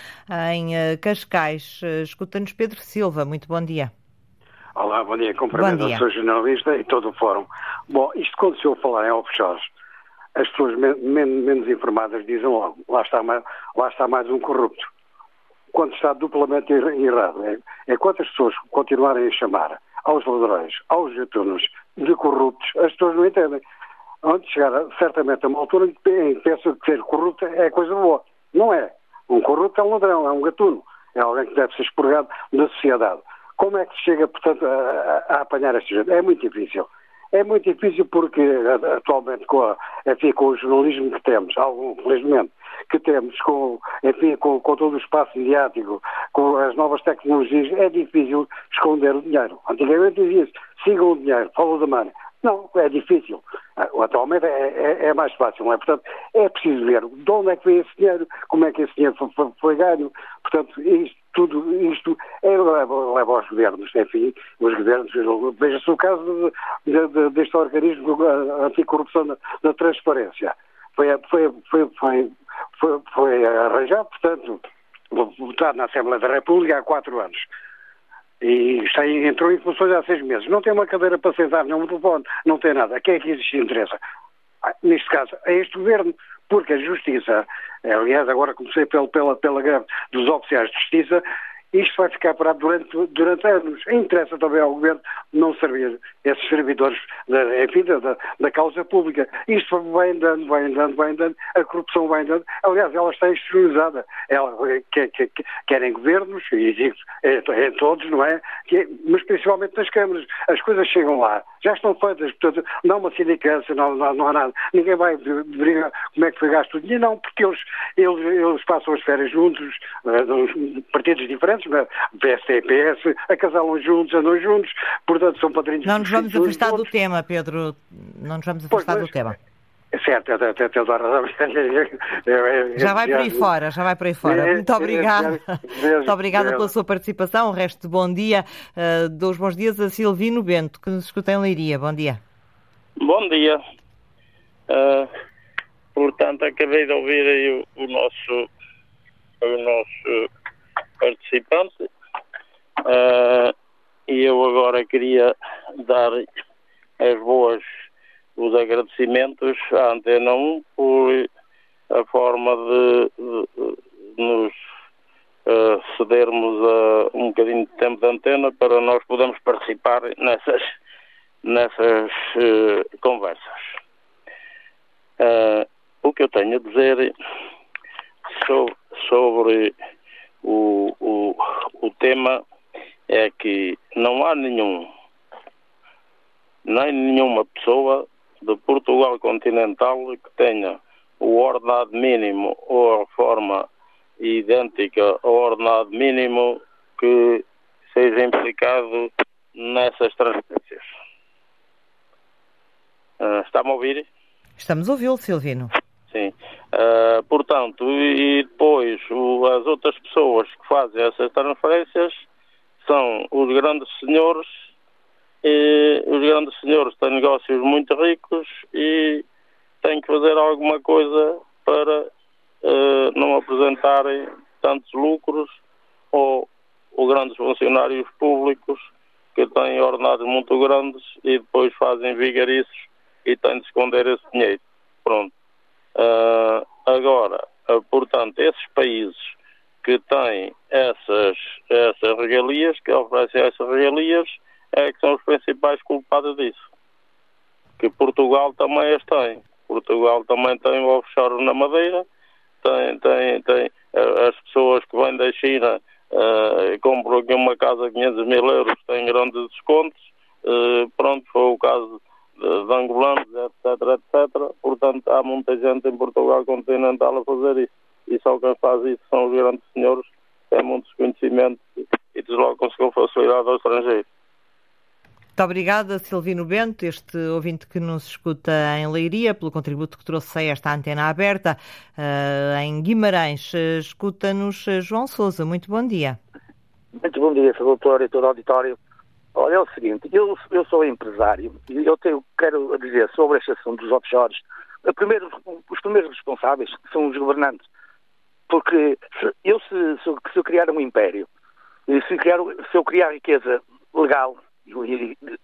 em eh, Cascais. Eh, escuta-nos Pedro Silva. Muito bom dia. Olá, bom dia. Cumprimento ao seu jornalista e todo o fórum. Bom, isto quando se ouve falar em offshores, as pessoas men menos informadas dizem logo, lá está, mais, lá está mais um corrupto. Quando está duplamente errado. É, é quantas pessoas continuarem a chamar aos ladrões, aos gatunos, de corruptos, as pessoas não entendem. Onde chegar certamente a uma altura em que pensa que ser corrupto é coisa boa. Não é. Um corrupto é um ladrão, é um gatuno. É alguém que deve ser expurgado da sociedade. Como é que se chega, portanto, a, a apanhar esta gente? É muito difícil. É muito difícil porque, atualmente, com, a, enfim, com o jornalismo que temos, algum, felizmente, que temos, com, enfim, com, com, todo o espaço mediático, com as novas tecnologias, é difícil esconder o dinheiro. Antigamente dizia-se, sigam o dinheiro, follow the money. Não, é difícil. Ah, atualmente é, é, é, mais fácil, não é? Portanto, é preciso ver de onde é que vem esse dinheiro, como é que esse dinheiro foi, foi, foi ganho. Portanto, isto, tudo isto é, leva, leva aos governos, enfim, os governos, veja-se o caso de, de, deste organismo anticorrupção da, transparência. Foi, foi, foi, foi, foi arranjado, portanto, votado na Assembleia da República há quatro anos e está, entrou em funções há seis meses. Não tem uma cadeira para sentar, não um telefone, não tem nada. A quem é que existe interessa? Ah, neste caso, a este governo, porque a justiça, aliás, agora comecei pela, pela, pela greve dos oficiais de justiça, isto vai ficar parado durante, durante anos. Interessa também ao Governo não servir esses servidores, da, enfim, da, da causa pública. Isto vai andando, vai andando, vai andando, a corrupção vai andando. Aliás, ela está institucionalizada. Ela quer, quer, quer em governos, e digo, em, em todos, não é? Mas principalmente nas câmaras. As coisas chegam lá, já estão feitas, portanto, não há uma sindicância, não, não, não há nada. Ninguém vai brigar como é que foi gasto o dinheiro, não, porque eles, eles, eles passam as férias juntos, uh, partidos diferentes, né? PSD e PS, acasalam juntos, andam juntos, portanto são padrinhos Não nos vamos afastar do tema, Pedro, não nos vamos afastar pois, do tema. Certo, até, até, até Já vai por aí fora, já vai por aí fora. Muito obrigada. Muito obrigada pela sua participação. O resto de bom dia. Uh, dou bons dias a Silvino Bento, que nos escuta em Leiria. Bom dia. Bom dia. Uh, portanto, acabei de ouvir aí o, o nosso, o nosso participante uh, e eu agora queria dar as boas os agradecimentos à Antena 1 por a forma de, de, de nos uh, cedermos a um bocadinho de tempo de antena para nós podermos participar nessas, nessas uh, conversas. Uh, o que eu tenho a dizer sobre, sobre o, o, o tema é que não há nenhum, nem nenhuma pessoa de Portugal continental que tenha o ordenado mínimo ou a reforma idêntica ao ordenado mínimo que seja implicado nessas transferências. Uh, Está-me a ouvir? Estamos a ouvi-lo, Silvino. Uh, portanto, e depois o, as outras pessoas que fazem essas transferências são os grandes senhores e os grandes senhores têm negócios muito ricos e têm que fazer alguma coisa para uh, não apresentarem tantos lucros ou, ou grandes funcionários públicos que têm ordenados muito grandes e depois fazem vigariços e têm de esconder esse dinheiro. Pronto. Uh, agora, uh, portanto, esses países que têm essas, essas regalias, que oferecem essas regalias, é que são os principais culpados disso. Que Portugal também as tem. Portugal também tem o offshore na Madeira, tem, tem, tem as pessoas que vêm da China uh, compram aqui uma casa a 500 mil euros, têm grandes descontos. Uh, pronto, foi o caso de, angolanos, etc, etc. Portanto, há muita gente em Portugal continental a fazer isso. E só quem faz isso são os grandes senhores, têm muitos conhecimentos e deslocam-se com facilidade ao estrangeiro. Muito obrigada, Silvino Bento, este ouvinte que nos escuta em Leiria, pelo contributo que trouxe a esta antena aberta. Uh, em Guimarães, escuta-nos João Souza. Muito bom dia. Muito bom dia, Sr. Doutor e todo o auditório. Olha, é o seguinte, eu, eu sou empresário e eu tenho, quero dizer sobre este assunto dos offshores, primeiro, os primeiros responsáveis são os governantes. Porque se, eu, se, se, eu criar um império, se, criar, se eu criar riqueza legal,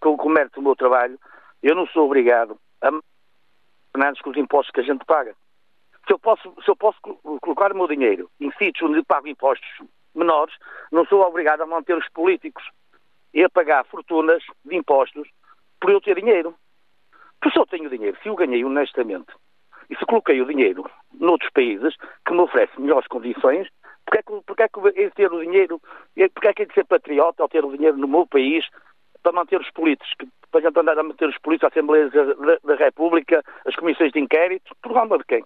com o comércio do meu trabalho, eu não sou obrigado a manter com os impostos que a gente paga. Se eu posso, se eu posso colocar o meu dinheiro em sítios onde pago impostos menores, não sou obrigado a manter os políticos e a pagar fortunas de impostos por eu ter dinheiro. Porque se eu tenho dinheiro, se eu ganhei honestamente, e se coloquei o dinheiro noutros países que me oferecem melhores condições, porque é que, porque é que eu ter o dinheiro, porque é que é de ser patriota ao ter o dinheiro no meu país para manter os políticos, para gente andar a manter os políticos, a Assembleia da, da República, as comissões de inquérito, por causa de quem?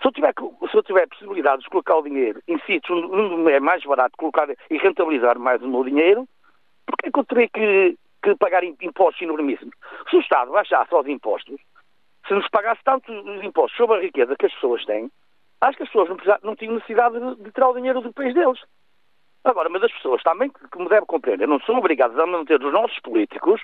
Se eu, tiver, se eu tiver possibilidade de colocar o dinheiro em sítios onde é mais barato colocar e rentabilizar mais o meu dinheiro, porquê é que eu terei que, que pagar impostos enormíssimos? Se o Estado baixasse os impostos, se nos pagasse tanto os impostos sobre a riqueza que as pessoas têm, acho que as pessoas não, não tinham necessidade de, de tirar o dinheiro do país deles. Agora, mas as pessoas também, me devem compreender, não são obrigadas a manter os nossos políticos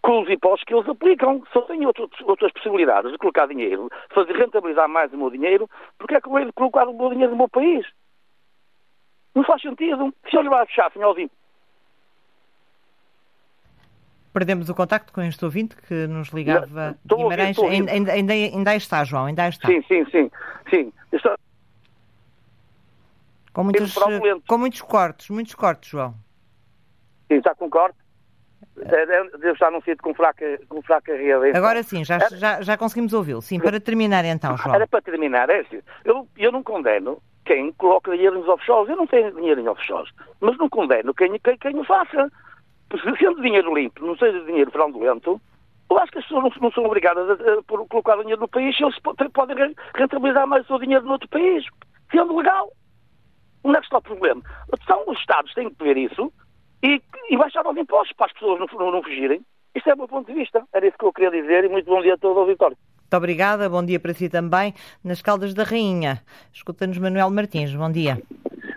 com os impostos que eles aplicam. Só têm outras possibilidades de colocar dinheiro, fazer rentabilizar mais o meu dinheiro, porque é que eu hei de colocar o meu dinheiro no meu país? Não faz sentido. Se eles baixassem aos impostos, Perdemos o contacto com este ouvinte que nos ligava de Guimarães. Ainda, ainda, ainda está, João, ainda está. Sim, sim, sim. sim. Estou... Com, muitos, com muitos cortes, muitos cortes, João. Sim, está com corte. Deve estar num sítio com fraca, com fraca rede. Agora sim, já, já, já conseguimos ouvi-lo. Sim, para terminar então, João. Era para terminar, é assim. Eu, eu não condeno quem coloca dinheiro nos offshores. Eu não tenho dinheiro em offshores. Mas não condeno quem, quem, quem o faça. Sendo dinheiro limpo, não seja dinheiro fraudulento, eu acho que as pessoas não, não são obrigadas a, a, a, colocar dinheiro no país se eles podem rentabilizar mais o seu dinheiro no outro país. Sendo legal. Onde é que está o problema? Então, os Estados têm que ver isso e, e baixar os impostos para as pessoas não, não, não fugirem. Isto é o meu ponto de vista. Era isso que eu queria dizer e muito bom dia a todo o auditório. Muito obrigada, bom dia para si também. Nas Caldas da Rainha, escuta-nos Manuel Martins, bom dia.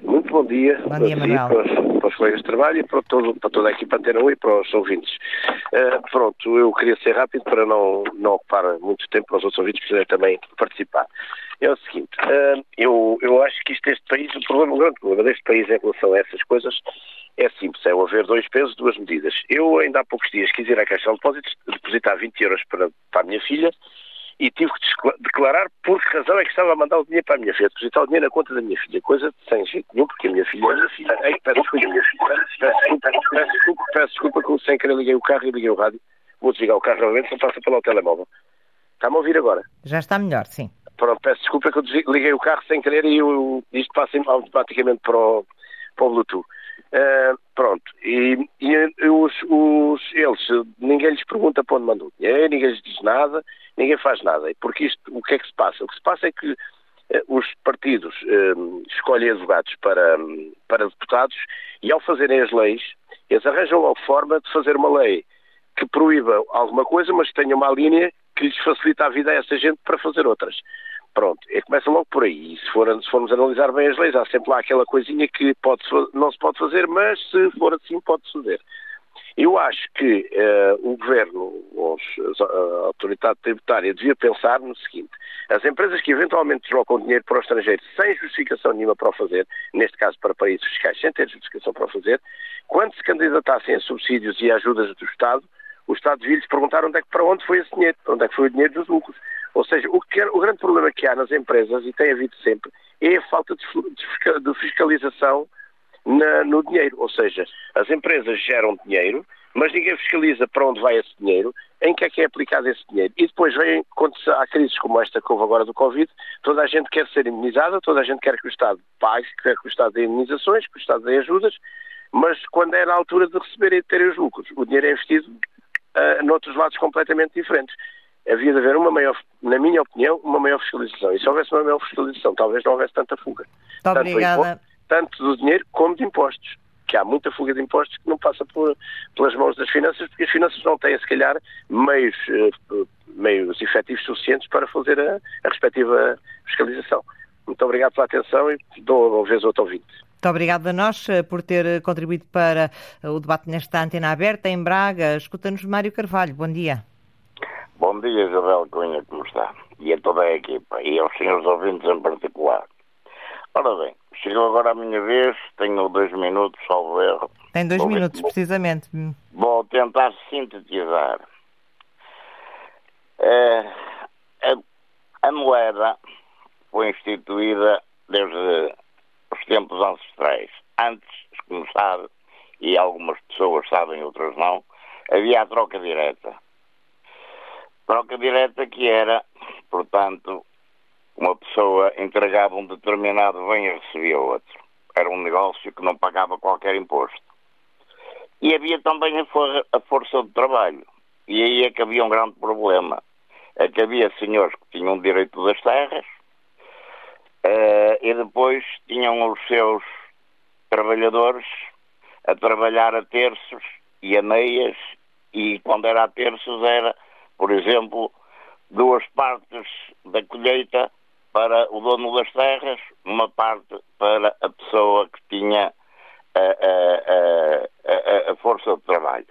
Muito bom dia. Bom dia, Manuel. Si, para, para, os colegas de trabalho e para, todo, para toda a equipa Antena 1 e para os ouvintes. Uh, pronto, eu queria ser rápido para não, não ocupar muito tempo para os outros ouvintes poderem também participar. É o seguinte, uh, eu, eu acho que isto, este país, o problema, o grande problema deste país em relação a essas coisas é simples, é haver dois pesos, duas medidas. Eu ainda há poucos dias quis ir à Caixa de Depósitos depositar 20 euros para, para a minha filha e tive que declarar por que razão é que estava a mandar o dinheiro para a minha filha, depositar o dinheiro na conta da minha filha, coisa sem jeito nenhum, porque a minha filha... Ei, peço, desculpa, peço, desculpa, peço desculpa que sem querer liguei o carro e liguei o rádio. Vou desligar o carro novamente, só passa pelo telemóvel. Está-me a ouvir agora? Já está melhor, sim. Pronto, peço desculpa que eu liguei o carro sem querer e eu, isto passa automaticamente para o, para o Bluetooth. Uh, pronto, e, e os, os, eles, ninguém lhes pergunta para onde mandou o dinheiro, ninguém lhes diz nada, ninguém faz nada. Porque isto, o que é que se passa? O que se passa é que uh, os partidos uh, escolhem advogados para, para deputados e ao fazerem as leis, eles arranjam logo forma de fazer uma lei que proíba alguma coisa, mas tenha uma linha que lhes facilita a vida a essa gente para fazer outras. Pronto, e começa logo por aí. E se, for, se formos analisar bem as leis, há sempre lá aquela coisinha que pode, não se pode fazer, mas se for assim, pode-se fazer. Eu acho que uh, o Governo, os, a autoridade tributária, devia pensar no seguinte: as empresas que eventualmente deslocam dinheiro para o estrangeiro sem justificação nenhuma para o fazer, neste caso para países fiscais sem ter justificação para o fazer, quando se candidatassem a subsídios e ajudas do Estado, o Estado devia lhes perguntar onde é que, para onde foi esse dinheiro, para onde é que foi o dinheiro dos lucros. Ou seja, o, que, o grande problema que há nas empresas, e tem havido sempre, é a falta de, de fiscalização na, no dinheiro. Ou seja, as empresas geram dinheiro, mas ninguém fiscaliza para onde vai esse dinheiro, em que é que é aplicado esse dinheiro. E depois vem, quando há crises como esta que houve agora do Covid, toda a gente quer ser imunizada, toda a gente quer que o Estado pague, quer que o Estado dê indenizações, que o Estado dê ajudas, mas quando é na altura de receber e de terem os lucros, o dinheiro é investido uh, noutros lados completamente diferentes havia de haver uma maior, na minha opinião, uma maior fiscalização. E se houvesse uma maior fiscalização, talvez não houvesse tanta fuga. Muito obrigada. Tanto do dinheiro como de impostos. Que há muita fuga de impostos que não passa por, pelas mãos das finanças, porque as finanças não têm, se calhar, meios, uh, meios efetivos suficientes para fazer a, a respectiva fiscalização. Muito obrigado pela atenção e dou uma vez outro ouvinte. Muito obrigada a nós eh, por ter eh, contribuído para o debate nesta antena aberta em Braga. Escuta-nos Mário Carvalho. Bom dia. Bom dia, Isabel Cunha, como está? E a toda a equipa, e aos senhores ouvintes em particular. Ora bem, chegou agora a minha vez, tenho dois minutos, salvo erro. Tem dois vou minutos, ver, precisamente. Vou tentar sintetizar. É, a, a moeda foi instituída desde os tempos ancestrais. Antes, como sabe, e algumas pessoas sabem, outras não, havia a troca direta Troca direta que era, portanto, uma pessoa entregava um determinado bem e recebia outro. Era um negócio que não pagava qualquer imposto. E havia também a, for a força de trabalho. E aí é que havia um grande problema. É que havia senhores que tinham direito das terras uh, e depois tinham os seus trabalhadores a trabalhar a terços e a meias e quando era a terços era por exemplo, duas partes da colheita para o dono das terras, uma parte para a pessoa que tinha a, a, a, a força de trabalho.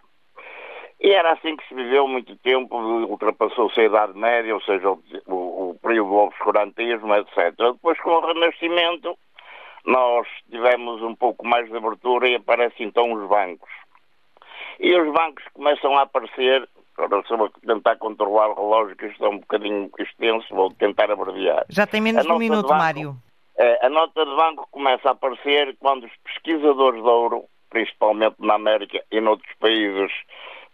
E era assim que se viveu muito tempo, ultrapassou-se a Idade Média, ou seja, o, o, período do obscurantismo, etc. Depois, com o Renascimento, nós tivemos um pouco mais de abertura e aparecem então os bancos. E os bancos começam a aparecer Vou tentar controlar o relógio, que isto é um bocadinho extenso, vou tentar abreviar. Já tem menos de um minuto, Mário. Uh, a nota de banco começa a aparecer quando os pesquisadores de ouro, principalmente na América e noutros países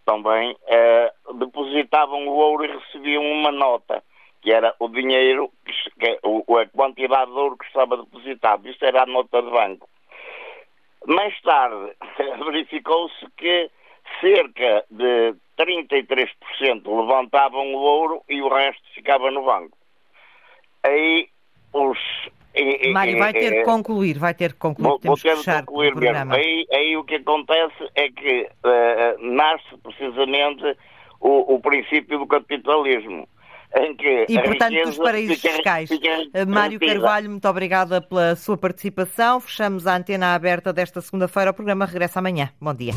também, uh, depositavam o ouro e recebiam uma nota, que era o dinheiro, que, a quantidade de ouro que estava depositado. Isso era a nota de banco. Mais tarde, verificou-se que cerca de 33% levantavam o ouro e o resto ficava no banco. Aí os. Mário, vai ter que concluir, vai ter que concluir. Vou, vou ter que concluir mesmo. Aí, aí o que acontece é que uh, nasce precisamente o, o princípio do capitalismo em que e, portanto, dos paraísos fica, fiscais. Fica eh, Mário Carvalho, muito obrigada pela sua participação. Fechamos a antena aberta desta segunda-feira. O programa regressa amanhã. Bom dia.